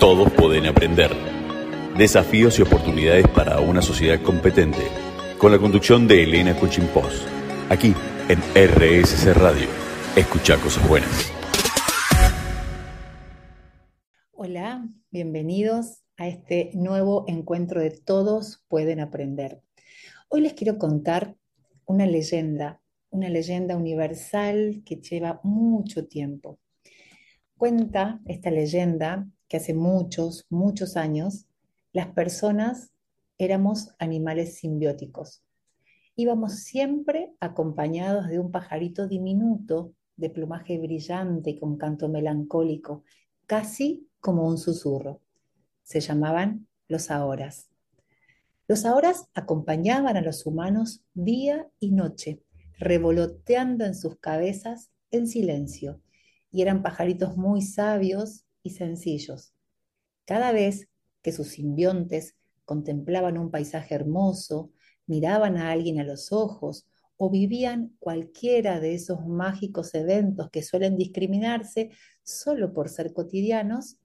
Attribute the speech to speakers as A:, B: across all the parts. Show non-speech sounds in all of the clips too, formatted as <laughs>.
A: Todos pueden aprender. Desafíos y oportunidades para una sociedad competente. Con la conducción de Elena Cuchimpós. Aquí en RSC Radio. Escucha cosas buenas.
B: Hola, bienvenidos a este nuevo encuentro de Todos pueden aprender. Hoy les quiero contar una leyenda, una leyenda universal que lleva mucho tiempo. Cuenta esta leyenda que hace muchos, muchos años, las personas éramos animales simbióticos. Íbamos siempre acompañados de un pajarito diminuto, de plumaje brillante y con canto melancólico, casi como un susurro. Se llamaban los ahoras. Los ahoras acompañaban a los humanos día y noche, revoloteando en sus cabezas en silencio, y eran pajaritos muy sabios y sencillos. Cada vez que sus simbiontes contemplaban un paisaje hermoso, miraban a alguien a los ojos o vivían cualquiera de esos mágicos eventos que suelen discriminarse solo por ser cotidianos,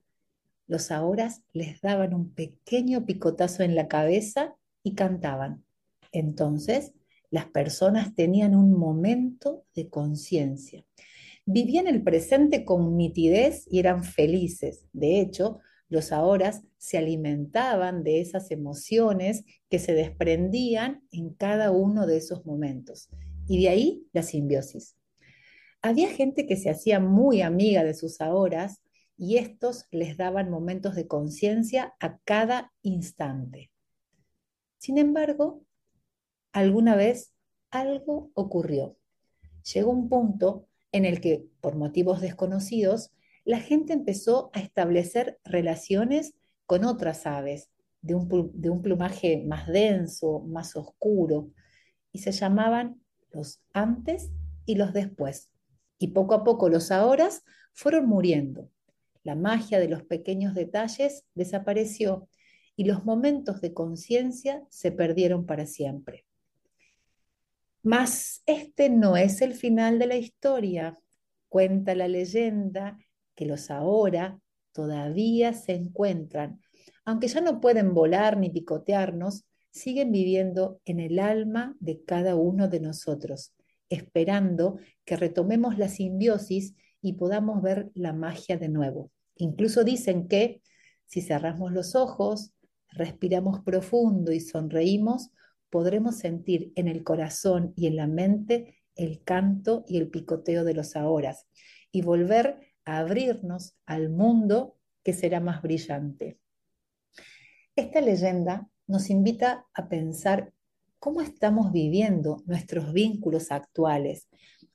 B: los ahora les daban un pequeño picotazo en la cabeza y cantaban. Entonces, las personas tenían un momento de conciencia vivían el presente con nitidez y eran felices. De hecho, los ahora se alimentaban de esas emociones que se desprendían en cada uno de esos momentos. Y de ahí la simbiosis. Había gente que se hacía muy amiga de sus ahoras y estos les daban momentos de conciencia a cada instante. Sin embargo, alguna vez algo ocurrió. Llegó un punto en el que, por motivos desconocidos, la gente empezó a establecer relaciones con otras aves de un, plumaje más denso, más oscuro, y se llamaban los antes y los después. Y poco a poco los ahora fueron muriendo. La magia de los pequeños detalles desapareció y los momentos de conciencia se perdieron para siempre. Mas este no es el final de la historia. Cuenta la leyenda que los ahora todavía se encuentran, aunque ya no pueden volar ni picotearnos, siguen viviendo en el alma de cada uno de nosotros, esperando que retomemos la simbiosis y podamos ver la magia de nuevo. Incluso dicen que si cerramos los ojos, respiramos profundo y sonreímos, podremos sentir en el corazón y en la mente el canto y el picoteo de los ahoras y volver a abrirnos al mundo que será más brillante. Esta leyenda nos invita a pensar cómo estamos viviendo nuestros vínculos actuales,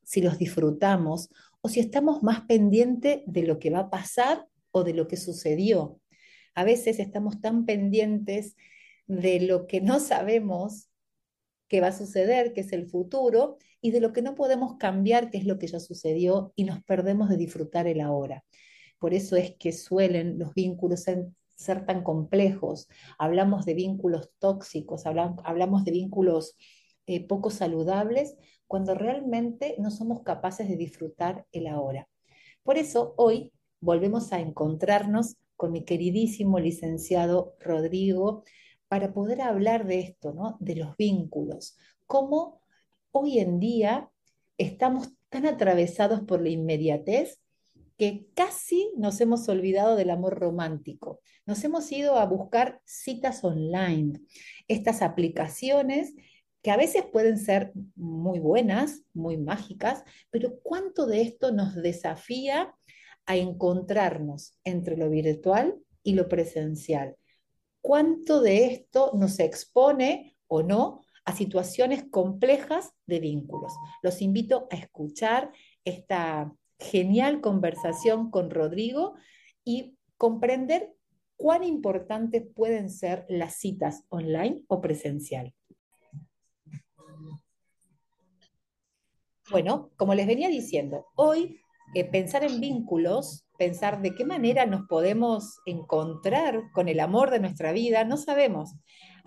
B: si los disfrutamos o si estamos más pendientes de lo que va a pasar o de lo que sucedió. A veces estamos tan pendientes de lo que no sabemos que va a suceder, que es el futuro, y de lo que no podemos cambiar, que es lo que ya sucedió, y nos perdemos de disfrutar el ahora. Por eso es que suelen los vínculos ser, tan complejos. Hablamos de vínculos tóxicos, hablamos, de vínculos eh, poco saludables, cuando realmente no somos capaces de disfrutar el ahora. Por eso hoy volvemos a encontrarnos con mi queridísimo licenciado Rodrigo para poder hablar de esto, ¿no? de los vínculos, cómo hoy en día estamos tan atravesados por la inmediatez que casi nos hemos olvidado del amor romántico. Nos hemos ido a buscar citas online, estas aplicaciones que a veces pueden ser muy buenas, muy mágicas, pero ¿cuánto de esto nos desafía a encontrarnos entre lo virtual y lo presencial? Cuánto de esto nos expone o no a situaciones complejas de vínculos. Los invito a escuchar esta genial conversación con Rodrigo y comprender cuán importantes pueden ser las citas online o presencial. Bueno, como les venía diciendo, hoy eh, pensar en vínculos pensar de qué manera nos podemos encontrar con el amor de nuestra vida, no sabemos.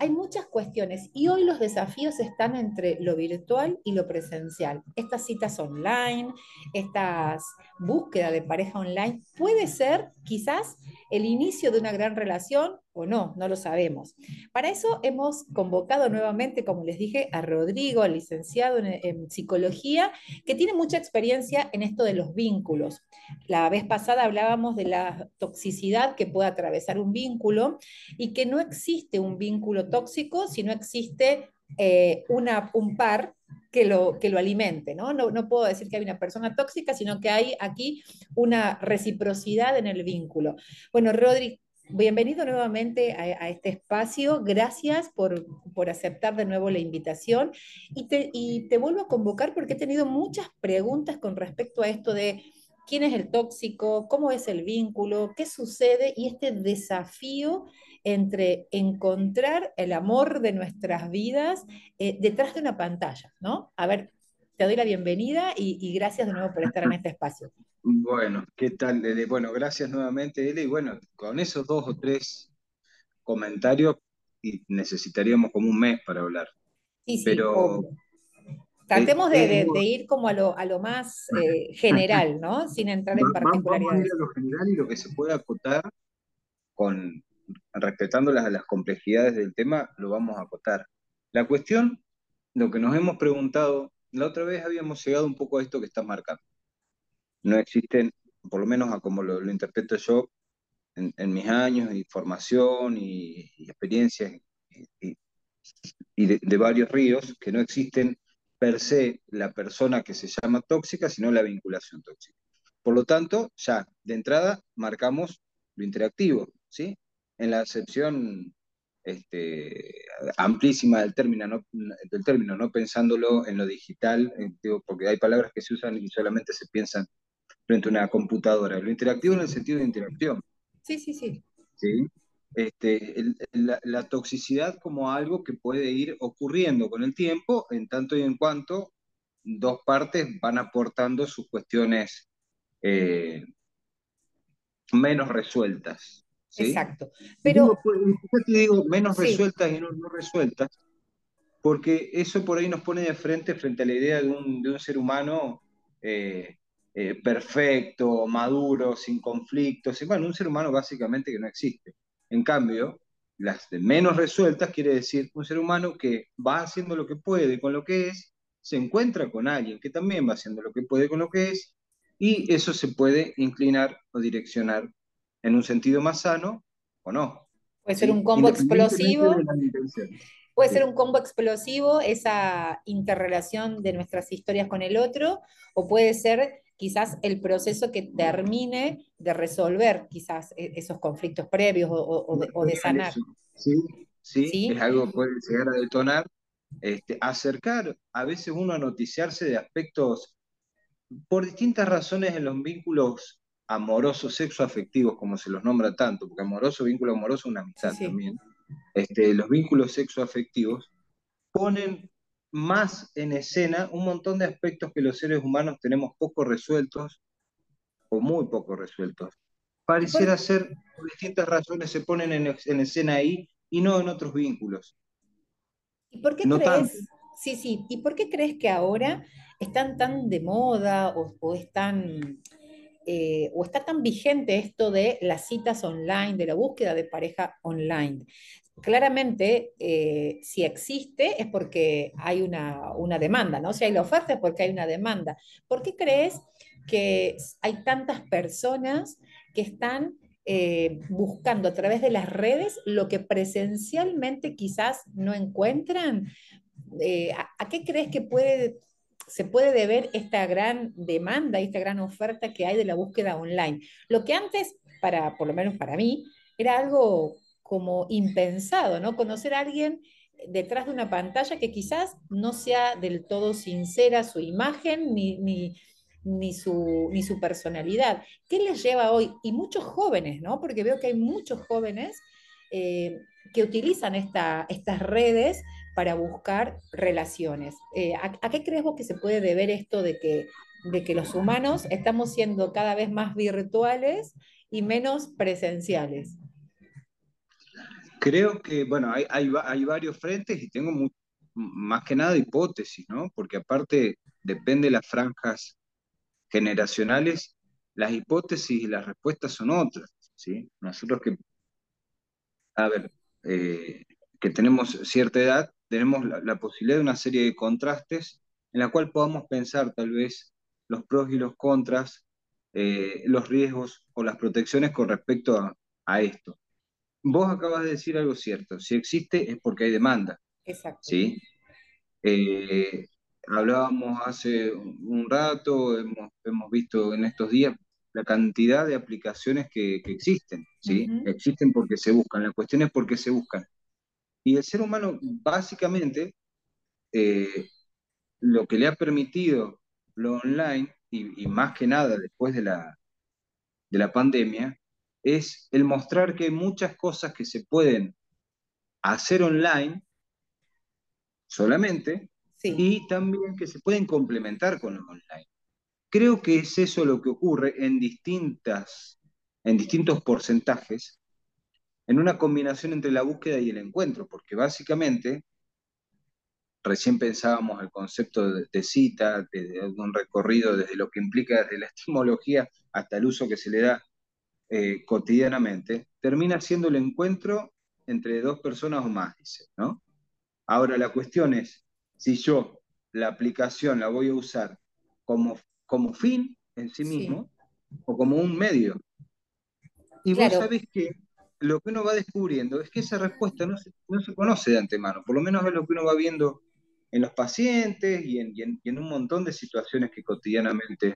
B: Hay muchas cuestiones y hoy los desafíos están entre lo virtual y lo presencial. Estas citas online, estas búsquedas de pareja online, puede ser quizás el inicio de una gran relación o no, no lo sabemos. Para eso hemos convocado nuevamente, como les dije, a Rodrigo, licenciado en, psicología, que tiene mucha experiencia en esto de los vínculos. La vez pasada hablábamos de la toxicidad que puede atravesar un vínculo y que no existe un vínculo tóxico si no existe eh, una, un par que lo, que lo alimente, ¿no? ¿no? ¿no? puedo decir que hay una persona tóxica, sino que hay aquí una reciprocidad en el vínculo. Bueno, Rodri, bienvenido nuevamente a, este espacio. Gracias por, por, aceptar de nuevo la invitación. Y te, y te vuelvo a convocar porque he tenido muchas preguntas con respecto a esto de quién es el tóxico, cómo es el vínculo, qué sucede y este desafío entre encontrar el amor de nuestras vidas eh, detrás de una pantalla, ¿no? A ver, te doy la bienvenida y, gracias de nuevo por estar en este espacio.
C: Bueno, ¿qué tal? Bueno, gracias nuevamente, Ele. Y bueno, con esos dos o tres comentarios necesitaríamos como un mes para hablar.
B: Sí, sí, Pero, obvio. Tratemos de, de, de, ir como a lo, a lo más eh, general, ¿no? Sin entrar en particularidades.
C: Vamos a ir a lo general y lo que se puede acotar con, respetando las, las complejidades del tema, lo vamos a acotar. La cuestión, lo que nos hemos preguntado, la otra vez habíamos llegado un poco a esto que está marcando. No existen, por lo menos a como lo, interpreto yo, en, mis años y formación y, y experiencias y, de, varios ríos, que no existen per se la persona que se llama tóxica, sino la vinculación tóxica. Por lo tanto, ya de entrada marcamos lo interactivo, ¿sí? en la acepción este, amplísima del término, no, del término, no pensándolo en lo digital, eh, digo, porque hay palabras que se usan y solamente se piensan frente a una computadora. Lo interactivo en el sentido de interacción.
B: Sí, sí, sí.
C: ¿Sí? Este, el, la, la, toxicidad como algo que puede ir ocurriendo con el tiempo, en tanto y en cuanto dos partes van aportando sus cuestiones eh, menos resueltas. ¿sí?
B: Exacto. Pero.
C: Digo, pues, te digo menos sí. resueltas y no, no, resueltas, porque eso por ahí nos pone de frente frente a la idea de un, de un ser humano eh, eh, perfecto, maduro, sin conflictos. Y bueno, un ser humano básicamente que no existe. En cambio, las de menos resueltas quiere decir un ser humano que va haciendo lo que puede con lo que es, se encuentra con alguien que también va haciendo lo que puede con lo que es, y eso se puede inclinar o direccionar en un sentido más sano o no.
B: Puede ser un combo explosivo. Puede ser un combo explosivo, esa interrelación de nuestras historias con el otro, o puede ser quizás el proceso que termine de resolver quizás esos conflictos previos o, o, de, o de, sanar.
C: Sí, sí, sí, es algo que puede llegar a detonar. Este, acercar a veces uno a noticiarse de aspectos por distintas razones en los vínculos amorosos, sexoafectivos, como se los nombra tanto, porque amoroso, vínculo amoroso, una amistad sí. también. Este, los vínculos sexoafectivos ponen más en escena un montón de aspectos que los seres humanos tenemos poco resueltos o muy poco resueltos. Pareciera ser, por distintas razones, se ponen en, en escena ahí y no en otros vínculos.
B: ¿Y por qué no crees? Tanto. Sí, sí. ¿Y por qué crees que ahora están tan de moda o, o están eh, o está tan vigente esto de las citas online, de la búsqueda de pareja online. Claramente, eh, si existe es porque hay una, una, demanda, ¿no? Si hay la oferta es porque hay una demanda. ¿Por qué crees que hay tantas personas que están eh, buscando a través de las redes lo que presencialmente quizás no encuentran? Eh, ¿a, ¿a, qué crees que puede se puede deber esta gran demanda y esta gran oferta que hay de la búsqueda online. Lo que antes, para, por lo menos para mí, era algo como impensado, ¿no? Conocer a alguien detrás de una pantalla que quizás no sea del todo sincera su imagen ni, ni, ni, su, ni su personalidad. ¿Qué les lleva hoy? Y muchos jóvenes, ¿no? Porque veo que hay muchos jóvenes eh, que utilizan esta, estas redes para buscar relaciones. Eh, ¿a, ¿a, qué crees vos que se puede deber esto de que de que los humanos estamos siendo cada vez más virtuales y menos presenciales?
C: Creo que, bueno, hay, hay, varios frentes y tengo más que nada hipótesis, ¿no? Porque aparte depende de las franjas generacionales, las hipótesis y las respuestas son otras, ¿sí? Nosotros que, a ver, eh, que tenemos cierta edad, tenemos la, posibilidad de una serie de contrastes en la cual podamos pensar tal vez los pros y los contras, eh, los riesgos o las protecciones con respecto a, a, esto. Vos acabas de decir algo cierto, si existe es porque hay demanda.
B: Exacto.
C: ¿sí? Eh, hablábamos hace un rato, hemos, hemos, visto en estos días la cantidad de aplicaciones que, que existen, ¿sí? Existen porque se buscan, la cuestión es por qué se buscan. Y el ser humano, básicamente, eh, lo que le ha permitido lo online, y, más que nada después de la, de la pandemia, es el mostrar que hay muchas cosas que se pueden hacer online solamente y también que se pueden complementar con lo online. Creo que es eso lo que ocurre en, distintas, en distintos porcentajes en una combinación entre la búsqueda y el encuentro, porque básicamente recién pensábamos el concepto de, cita, de, un recorrido desde lo que implica desde la etimología hasta el uso que se le da eh, cotidianamente, termina siendo el encuentro entre dos personas o más, dice, ¿no? Ahora la cuestión es, si yo la aplicación la voy a usar como, como fin en sí mismo o como un medio. Y vos sabés que lo que uno va descubriendo es que esa respuesta no se, no se, conoce de antemano, por lo menos es lo que uno va viendo en los pacientes y en, y en, un montón de situaciones que cotidianamente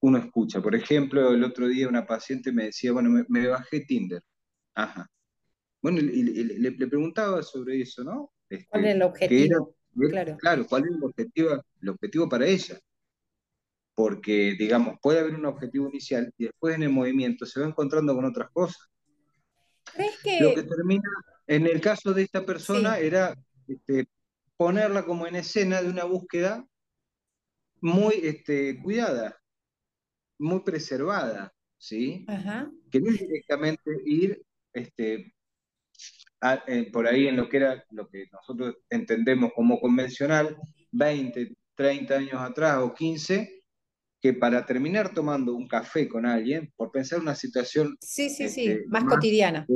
C: uno escucha. Por ejemplo, el otro día una paciente me decía, bueno, me, bajé Tinder. Ajá. Bueno, y, le, preguntaba sobre eso, ¿no?
B: Este, ¿Cuál es el objetivo? claro.
C: claro, ¿cuál es el objetivo, el objetivo para ella? Porque, digamos, puede haber un objetivo inicial y después en el movimiento se va encontrando con otras cosas. Lo que termina, en el caso de esta persona, era este, ponerla como en escena de una búsqueda muy este, cuidada, muy preservada, ¿sí? Que no es directamente ir este, eh, por ahí en lo que era lo que nosotros entendemos como convencional, 20, 30 años atrás o 15, que para terminar tomando un café con alguien, por pensar una situación...
B: Sí, sí, sí, este, más, cotidiana.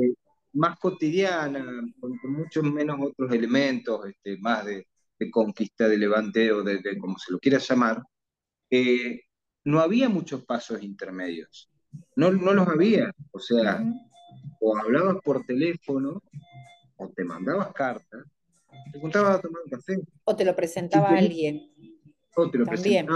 C: más cotidiana, con, muchos menos otros elementos, este, más de, conquista, de levanteo, de, como se lo quiera llamar, eh, no había muchos pasos intermedios. No, no los había. O sea, o hablabas por teléfono, o te mandabas cartas, te encontrabas a tomar un café.
B: O te lo presentaba alguien.
C: También.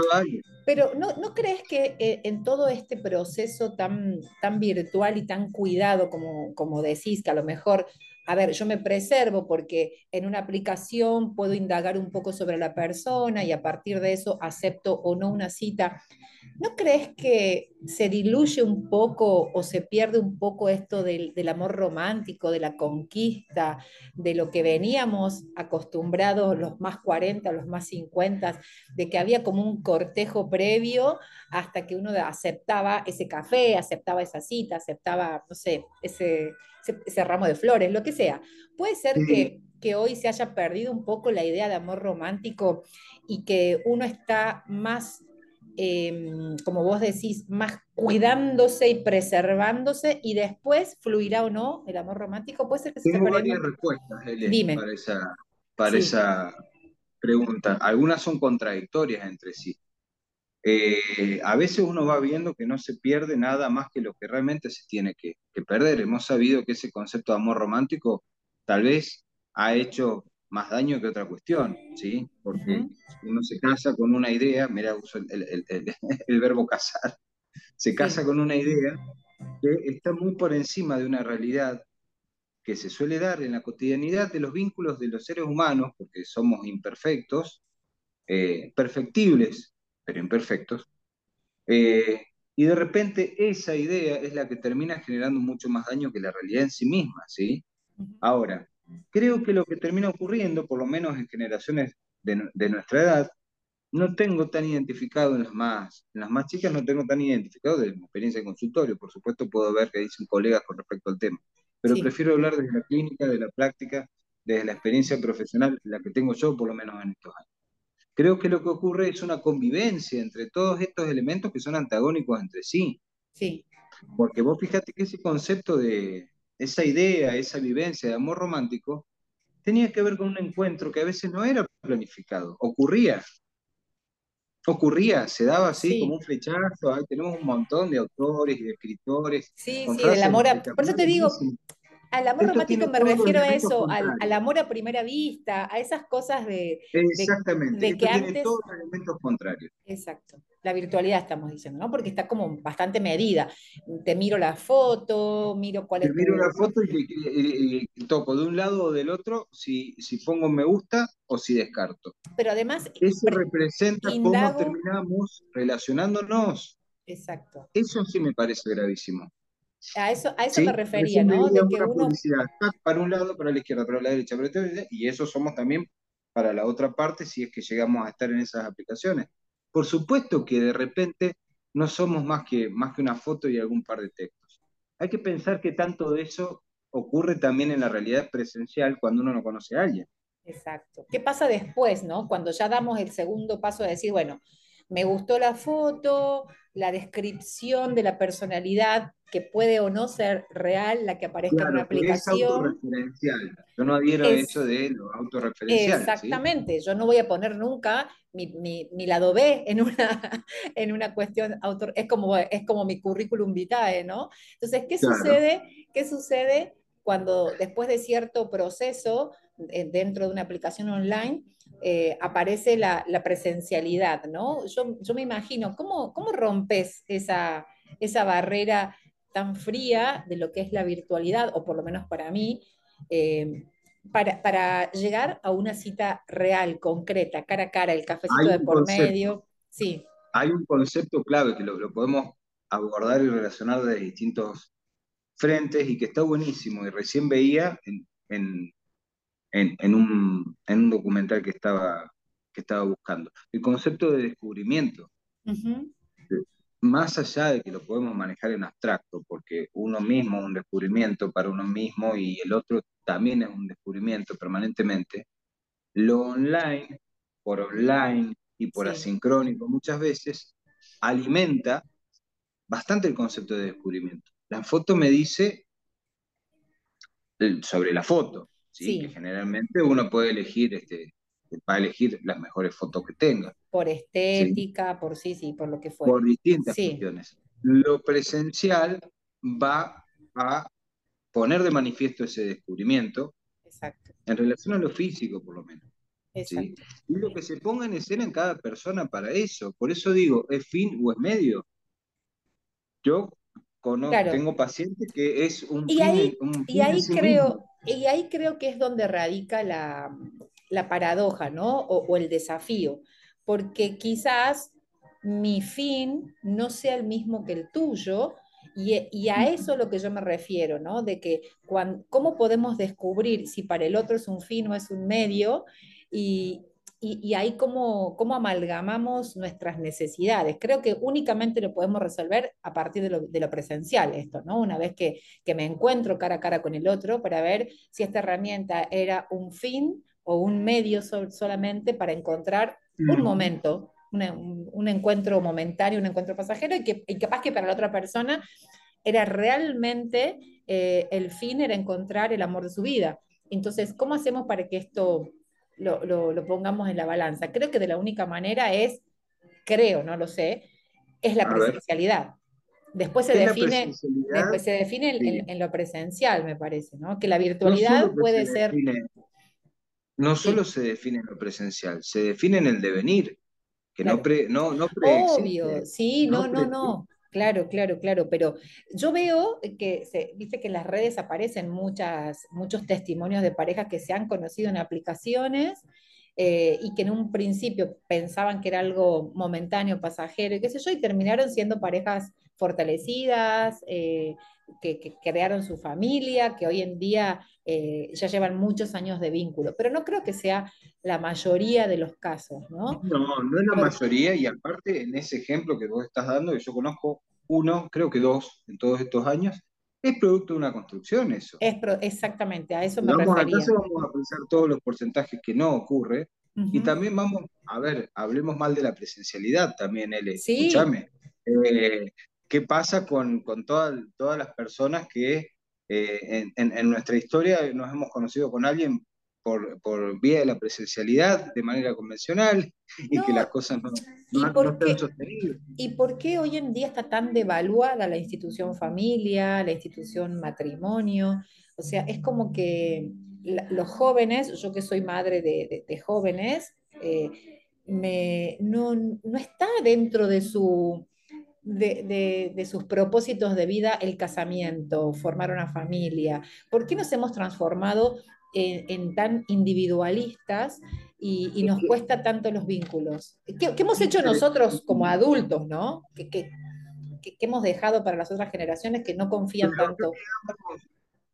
B: Pero ¿no, ¿no crees que eh, en todo este proceso tan, tan virtual y tan cuidado, como, como decís, que a lo mejor, a ver, yo me preservo porque en una aplicación puedo indagar un poco sobre la persona y a partir de eso acepto o no una cita, ¿No crees que se diluye un poco o se pierde un poco esto del, amor romántico, de la conquista, de lo que veníamos acostumbrados los más 40, los más 50, de que había como un cortejo previo hasta que uno aceptaba ese café, aceptaba esa cita, aceptaba, no sé, ese, ese, ramo de flores, lo que sea? Puede ser que que hoy se haya perdido un poco la idea de amor romántico y que uno está más Em, como vos decís, más cuidándose y preservándose y después fluirá o no el amor romántico? Puede ser que
C: se Tengo varias respuestas, para, esa, para esa pregunta. Algunas son contradictorias entre sí. Eh, a veces uno va viendo que no se pierde nada más que lo que realmente se tiene que, que perder. Hemos sabido que ese concepto de amor romántico tal vez ha hecho más daño que otra cuestión, ¿sí? Porque uno se casa con una idea, mira, uso el, <laughs> verbo casar, se casa con una idea que está muy por encima de una realidad que se suele dar en la cotidianidad de los vínculos de los seres humanos, porque somos imperfectos, eh, perfectibles, pero imperfectos, eh, y de repente esa idea es la que termina generando mucho más daño que la realidad en sí misma, ¿sí? Ahora, Creo que lo que termina ocurriendo, por lo menos en generaciones de, nuestra edad, no tengo tan identificado en las más, en las más chicas no tengo tan identificado de mi experiencia de consultorio, por supuesto puedo ver qué dicen colegas con respecto al tema, pero prefiero hablar desde la clínica, de la práctica, desde la experiencia profesional, la que tengo yo por lo menos en estos años. Creo que lo que ocurre es una convivencia entre todos estos elementos que son antagónicos entre sí.
B: Sí.
C: Porque vos fíjate que ese concepto de esa idea, esa vivencia de amor romántico, tenía que ver con un encuentro que a veces no era planificado, ocurría. Ocurría, se daba así como un flechazo, tenemos un montón de autores y de escritores.
B: Sí, sí, del amor. Por eso te digo, al amor romántico me refiero a eso, al, amor a primera vista, a esas cosas de,
C: Exactamente. de, que antes... todos los elementos contrarios.
B: Exacto. La virtualidad estamos diciendo, ¿no? Porque está como bastante medida. Te miro la foto, miro cuál es.
C: Te miro la foto y, toco de un lado o del otro si, si pongo me gusta o si descarto.
B: Pero además.
C: Eso representa cómo terminamos relacionándonos.
B: Exacto.
C: Eso sí me parece gravísimo.
B: A eso, a eso me refería, ¿no?
C: De que uno... para un lado, para la izquierda, para la derecha, para la derecha, y eso somos también para la otra parte si es que llegamos a estar en esas aplicaciones. Por supuesto que de repente no somos más que, más que una foto y algún par de textos. Hay que pensar que tanto de eso ocurre también en la realidad presencial cuando uno no conoce a alguien.
B: Exacto. ¿Qué pasa después, no? Cuando ya damos el segundo paso de decir, bueno, me gustó la foto, la descripción de la personalidad que puede o no ser real, la que aparezca en una aplicación. Es
C: autorreferencial. Yo no adhiero a eso de lo autorreferencial.
B: Exactamente. Yo no voy a poner nunca mi, lado B en una, <laughs> en una cuestión autor. Es como, es como mi currículum vitae, ¿no? Entonces, ¿qué sucede? ¿Qué sucede cuando después de cierto proceso eh, dentro de una aplicación online eh, aparece la, presencialidad, ¿no? Yo, yo me imagino, ¿cómo, cómo rompes esa, esa barrera tan fría de lo que es la virtualidad, o por lo menos para mí, eh, para, llegar a una cita real, concreta, cara a cara, el cafecito de por medio. Sí.
C: Hay un concepto clave que lo, podemos abordar y relacionar de distintos frentes y que está buenísimo. Y recién veía en, en, un, documental que estaba, que estaba buscando. El concepto de descubrimiento. Más allá de que lo podemos manejar en abstracto, porque uno mismo es un descubrimiento para uno mismo y el otro también es un descubrimiento permanentemente, lo online, por online y por asincrónico muchas veces, alimenta bastante el concepto de descubrimiento. La foto me dice sobre la foto, ¿sí? que generalmente uno puede elegir, este, va a elegir las mejores fotos que tenga.
B: Por estética, por sí, sí, por lo que fuera.
C: Por distintas cuestiones. Lo presencial va a poner de manifiesto ese descubrimiento
B: Exacto.
C: en relación a lo físico, por lo menos. ¿sí? Y lo que se ponga en escena en cada persona para eso. Por eso digo, ¿es fin o es medio? Yo tengo pacientes que es un
B: y ahí, y ahí creo, y ahí creo que es donde radica la, paradoja, ¿no? O, el desafío, porque quizás mi fin no sea el mismo que el tuyo, y, a eso es lo que yo me refiero, ¿no? De que cómo podemos descubrir si para el otro es un fin o es un medio, y, y, ahí cómo, cómo, amalgamamos nuestras necesidades. Creo que únicamente lo podemos resolver a partir de lo, de lo presencial, esto, ¿no? Una vez que, que, me encuentro cara a cara con el otro para ver si esta herramienta era un fin o un medio solamente para encontrar un momento, un, un, encuentro momentáneo, un encuentro pasajero, y que y capaz que para la otra persona era realmente eh, el fin, era encontrar el amor de su vida. Entonces, ¿cómo hacemos para que esto lo, pongamos en la balanza. Creo que de la única manera es, creo, no lo sé, es la presencialidad. Después se define, después se define en, lo presencial, me parece, ¿no? Que la virtualidad puede ser...
C: no solo se define en lo presencial, se define en el devenir, que no, pre, no, no
B: Obvio, sí, no, no, no. Claro, claro, claro, pero yo veo que, se, dice que en las redes aparecen muchas, muchos testimonios de parejas que se han conocido en aplicaciones eh, y que en un principio pensaban que era algo momentáneo, pasajero y qué sé yo, y terminaron siendo parejas fortalecidas, eh, que, crearon su familia, que hoy en día eh, ya llevan muchos años de vínculo, pero no creo que sea la mayoría de los casos, ¿no?
C: No, no es la mayoría y aparte en ese ejemplo que vos estás dando, que yo conozco uno, creo que dos en todos estos años, es producto de una construcción eso.
B: Es exactamente, a eso me
C: vamos,
B: refería.
C: vamos a pensar todos los porcentajes que no ocurre y también vamos, a ver, hablemos mal de la presencialidad también, L. Sí. Escúchame. Eh, ¿Qué pasa con, con todas las personas que eh, en, nuestra historia nos hemos conocido con alguien por, por, vía de la presencialidad, de manera convencional, y que las cosas no, no, están sostenibles.
B: ¿Y por qué hoy en día está tan devaluada la institución familia, la institución matrimonio? O sea, es como que los jóvenes, yo que soy madre de, jóvenes, eh, me, no, está dentro de, su, de, sus propósitos de vida el casamiento, formar una familia. ¿Por qué nos hemos transformado en, tan individualistas y, nos cuesta tanto los vínculos? ¿Qué, hemos hecho nosotros como adultos, no? ¿Qué, hemos dejado para las otras generaciones que no confían tanto?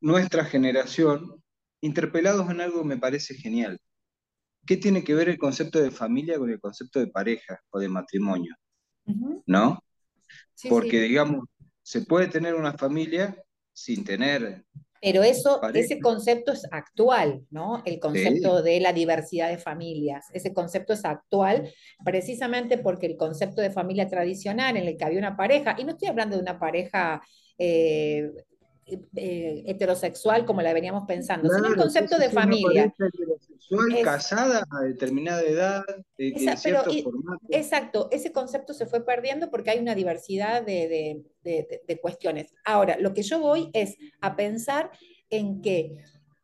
C: Nuestra generación interpelados en algo me parece genial. ¿Qué tiene que ver el concepto de familia con el concepto de pareja o de matrimonio? ¿No? Porque, digamos, se puede tener una familia sin tener.
B: Pero eso, ese concepto es actual, ¿no? El concepto de la diversidad de familias. Ese concepto es actual precisamente porque el concepto de familia tradicional en el que había una pareja, y no estoy hablando de una pareja eh, eh, heterosexual como la veníamos pensando, sino el concepto de familia.
C: Heterosexual, casada a determinada edad, de, cierto formato.
B: Exacto, ese concepto se fue perdiendo porque hay una diversidad de, cuestiones. Ahora, lo que yo voy es a pensar en que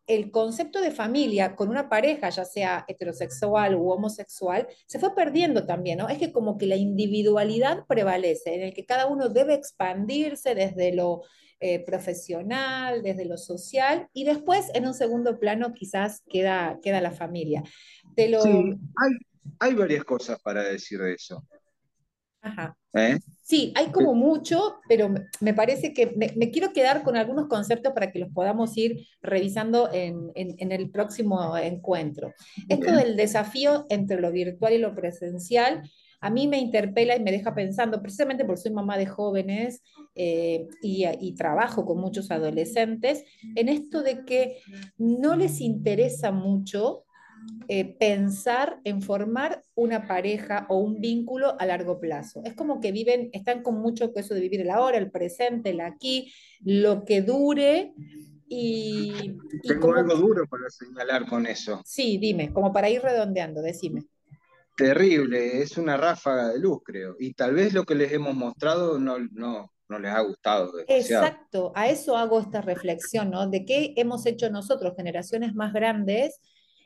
B: el concepto de familia con una pareja, ya sea heterosexual u homosexual, se fue perdiendo también, ¿no? Es que como que la individualidad prevalece, en el que cada uno debe expandirse desde lo eh, profesional, desde lo social, y después en un segundo plano quizás queda, queda la familia.
C: Sí, hay, hay varias cosas para decir de eso.
B: Ajá. ¿Eh? Sí, hay como mucho, pero me parece que me, quiero quedar con algunos conceptos para que los podamos ir revisando en, en, el próximo encuentro. Esto del desafío entre lo virtual y lo presencial a mí me interpela y me deja pensando, precisamente porque soy mamá de jóvenes eh, y, trabajo con muchos adolescentes, en esto de que no les interesa mucho eh, pensar en formar una pareja o un vínculo a largo plazo. Es como que viven, están con mucho eso de vivir el ahora, el presente, el aquí, lo que dure. Y,
C: Tengo algo duro para señalar con eso.
B: Sí, dime, como para ir redondeando, decime.
C: Terrible, es una ráfaga de luz, creo. Y tal vez lo que les hemos mostrado no, no, no les ha gustado.
B: Exacto, a eso hago esta reflexión, ¿no? De qué hemos hecho nosotros, generaciones más grandes,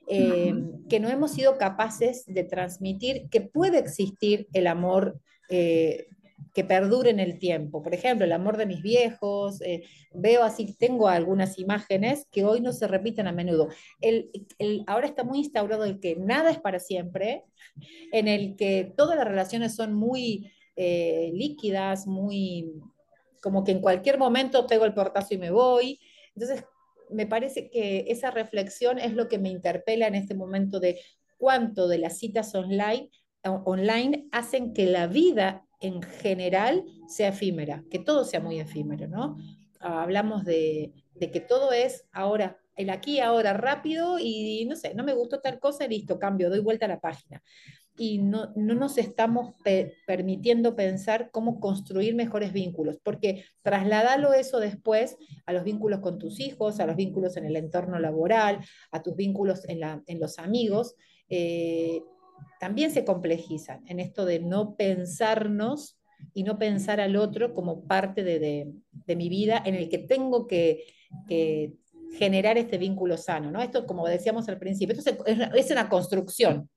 B: eh, que no hemos sido capaces de transmitir que puede existir el amor eh, que perdure el tiempo. Por ejemplo, el amor de mis viejos, eh, veo así, tengo algunas imágenes que hoy no se repiten a menudo. El, ahora está muy instaurado el que nada es para siempre, en el que todas las relaciones son muy eh, líquidas, muy como que en cualquier momento pego el portazo y me voy. Entonces, me parece que esa reflexión es lo que me interpela en este momento de cuánto de las citas online hacen que la vida en general sea efímera, que todo sea muy efímero, ¿no? Hablamos de, que todo es ahora, el aquí, ahora, rápido y no sé, no me gustó tal cosa, listo, cambio, doy vuelta a la página. Y no, nos estamos permitiendo pensar cómo construir mejores vínculos, porque trasladalo eso después a los vínculos con tus hijos, a los vínculos en el entorno laboral, a tus vínculos en, los amigos. Eh, también se complejizan en esto de no pensarnos y no pensar al otro como parte de, mi vida en el que tengo que, generar este vínculo sano, ¿no? Esto, como decíamos al principio, esto es, una construcción,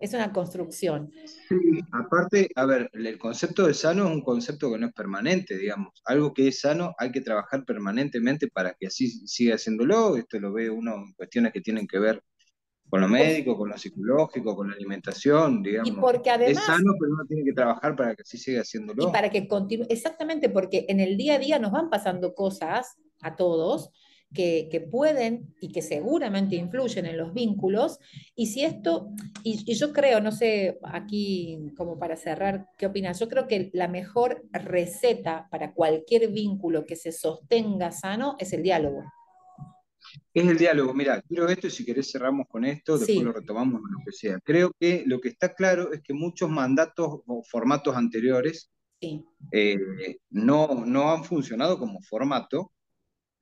B: es una construcción.
C: Sí, aparte, a ver, el concepto de sano es un concepto que no es permanente, digamos. Algo que es sano hay que trabajar permanentemente para que así siga haciéndolo. Esto lo ve uno en cuestiones que tienen que ver con lo médico, con lo psicológico, con la alimentación, digamos.
B: Y porque además...
C: Es sano, pero uno tiene que trabajar para que así siga haciéndolo.
B: Y para que continúe, exactamente, porque en el día a día nos van pasando cosas a todos que, que, pueden y que seguramente influyen en los vínculos. Y si esto, y, y, yo creo, no sé, aquí como para cerrar, ¿qué opinas? Yo creo que la mejor receta para cualquier vínculo que se sostenga sano es el diálogo.
C: Es el diálogo. Mira, quiero esto y si querés cerramos con esto, después
B: Sí.
C: lo retomamos en lo que sea. Creo que lo que está claro es que muchos mandatos o formatos anteriores
B: Sí,
C: eh, no, no han funcionado como formato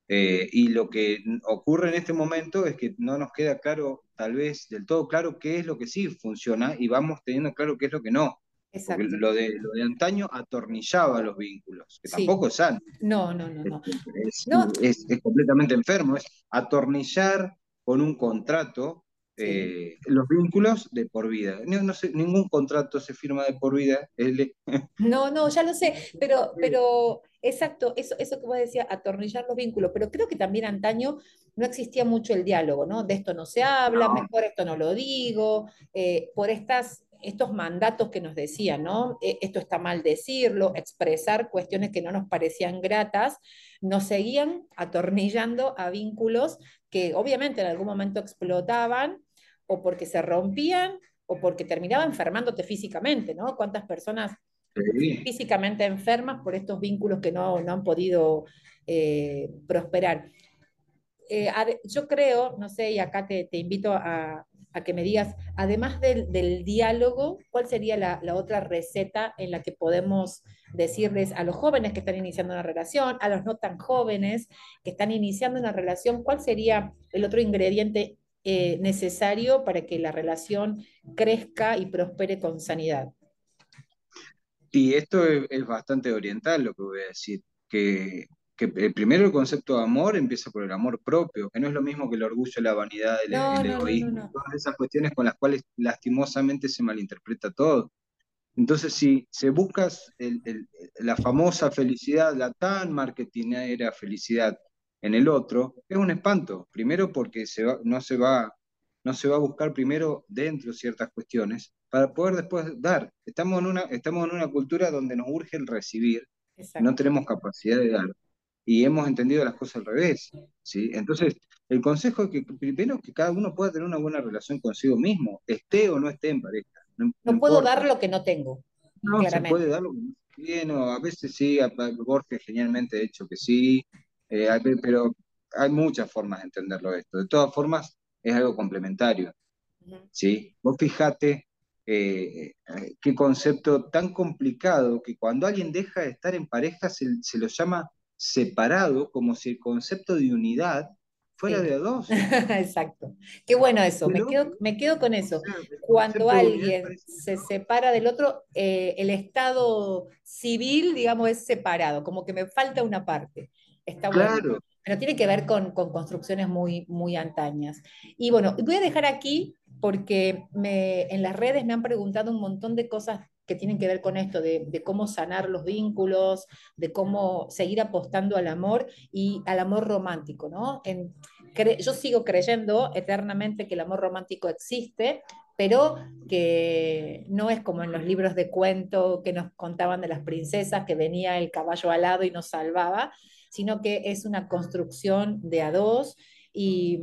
C: eh, y lo que ocurre en este momento es que no nos queda claro, tal vez del todo claro, qué es lo que sí funciona y vamos teniendo claro qué es lo que no. Porque lo de, lo de antaño atornillaba los vínculos, que
B: Sí.
C: tampoco es sano.
B: No, no, no, no.
C: Es,
B: No,
C: es- es completamente enfermo, es atornillar con un contrato
B: sí.
C: eh, los vínculos de por vida. No, no sé, ningún contrato se firma de por vida. <laughs>
B: No, no, ya lo sé, <laughs> pero, pero exacto, eso, eso que vos decías, atornillar los vínculos, pero creo que también antaño no existía mucho el diálogo, ¿no? De esto no se habla,
C: no,
B: mejor esto no lo digo, eh, por estas, estos mandatos que nos decían, ¿no? Eh, esto está mal decirlo, expresar cuestiones que no nos parecían gratas, nos seguían atornillando a vínculos que obviamente en algún momento explotaban o porque se rompían o porque terminaba enfermándote físicamente, ¿no? ¿Cuántas personas
C: sí,
B: físicamente enfermas por estos vínculos que no, no han podido eh, prosperar. Eh, yo creo, no sé, y acá te, te invito a, a que me digas, además del, del diálogo, ¿cuál sería la, la otra receta en la que podemos decirles a los jóvenes que están iniciando una relación, a los no tan jóvenes que están iniciando una relación, cuál sería el otro ingrediente eh, necesario para que la relación crezca y prospere con sanidad?
C: Y esto es, es bastante oriental lo que voy a decir, que, que el primero el concepto de amor empieza por el amor propio, que no es lo mismo que el orgullo, la vanidad, el,
B: No,
C: el
B: no, no, no,
C: egoísmo, todas esas cuestiones con las cuales lastimosamente se malinterpreta todo. Entonces, si se buscas el- el- la famosa felicidad, la tan marketingera felicidad en el otro, es un espanto. Primero porque se va- no se va, no se va a buscar primero dentro ciertas cuestiones para poder después dar. Estamos en una, estamos en una cultura donde nos urge el recibir, no tenemos capacidad de dar. Y hemos entendido las cosas al revés, ¿sí? Entonces, el consejo es que primero que cada uno pueda tener una buena relación consigo mismo, esté o no esté en pareja, no, no
B: No puedo
C: importa.
B: dar lo que no tengo,
C: No, se puede
B: claramente.
C: dar lo que no o a veces sí, a, a Borges genialmente ha dicho que sí, eh, pero hay muchas formas de entenderlo esto. De todas formas, es algo complementario. ¿sí? Vos fijate eh, eh, qué concepto tan complicado que cuando alguien deja de estar en pareja se, se lo llama separado, como si el concepto de unidad fuera
B: Sí.
C: de a dos. <laughs>
B: Exacto. Qué bueno eso, me quedo, me quedo con eso. Cuando alguien se separa del otro, eh, el estado civil, digamos, es separado, como que me falta una parte. Está bueno.
C: claro,
B: Pero tiene que ver con, con construcciones muy, muy antañas. Y bueno, voy a dejar aquí porque me, en las redes me han preguntado un montón de cosas que tienen que ver con esto, de, cómo sanar los vínculos, de cómo seguir apostando al amor y al amor romántico, ¿no? En, yo sigo creyendo eternamente que el amor romántico existe, pero que no es como en los libros de cuento que nos contaban de las princesas, que venía el caballo alado y nos salvaba, sino que es una construcción de a dos y,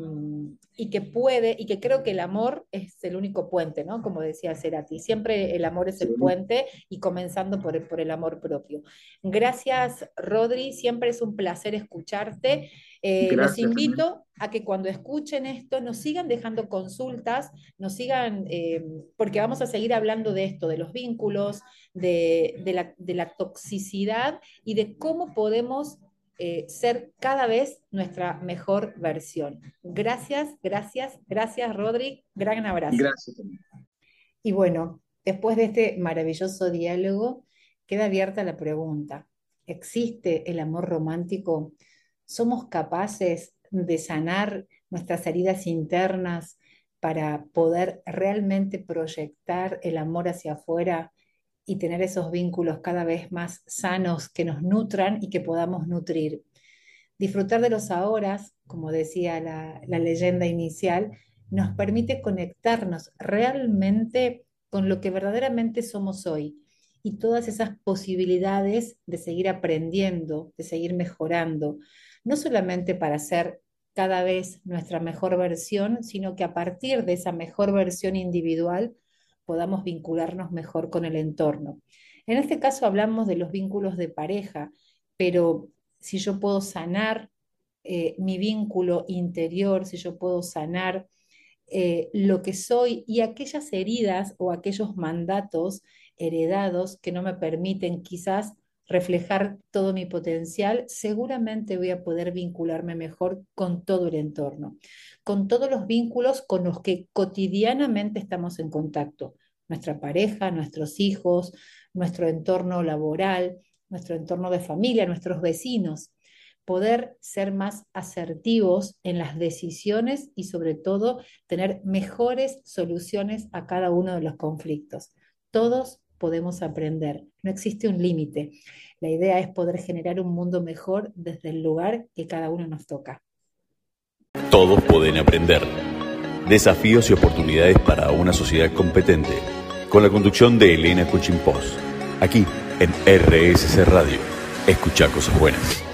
B: y que puede, y que creo que el amor es el único puente, ¿no? Como decía Cerati, siempre el amor es el puente y comenzando por el, por el amor propio. Gracias, Rodri, siempre es un placer escucharte. Eh, los invito a que cuando escuchen esto nos sigan dejando consultas, nos sigan, eh, porque vamos a seguir hablando de esto, de los vínculos, de, de la, de la toxicidad y de cómo podemos eh, ser cada vez nuestra mejor versión. Gracias, gracias, gracias, Rodri. Gran abrazo.
C: Gracias.
B: Y bueno, después de este maravilloso diálogo, queda abierta la pregunta. ¿Existe el amor romántico? ¿Somos capaces de sanar nuestras heridas internas para poder realmente proyectar el amor hacia afuera y tener esos vínculos cada vez más sanos que nos nutran y que podamos nutrir? Disfrutar de los ahora, como decía la, la leyenda inicial, nos permite conectarnos realmente con lo que verdaderamente somos hoy y todas esas posibilidades de seguir aprendiendo, de seguir mejorando, no solamente para ser cada vez nuestra mejor versión, sino que a partir de esa mejor versión individual podamos vincularnos mejor con el entorno. En este caso hablamos de los vínculos de pareja, pero si yo puedo sanar eh, mi vínculo interior, si yo puedo sanar eh, lo que soy y aquellas heridas o aquellos mandatos heredados que no me permiten quizás reflejar todo mi potencial, seguramente voy a poder vincularme mejor con todo el entorno, con todos los vínculos con los que cotidianamente estamos en contacto, nuestra pareja, nuestros hijos, nuestro entorno laboral, nuestro entorno de familia, nuestros vecinos, poder ser más asertivos en las decisiones y sobre todo tener mejores soluciones a cada uno de los conflictos. Todos podemos aprender, no existe un límite. La idea es poder generar un mundo mejor desde el lugar que cada uno nos toca.
A: Todos pueden aprender. Desafíos y oportunidades para una sociedad competente. Con la conducción de Elena Cuchimpós. Aquí en RSC Radio. Escucha cosas buenas.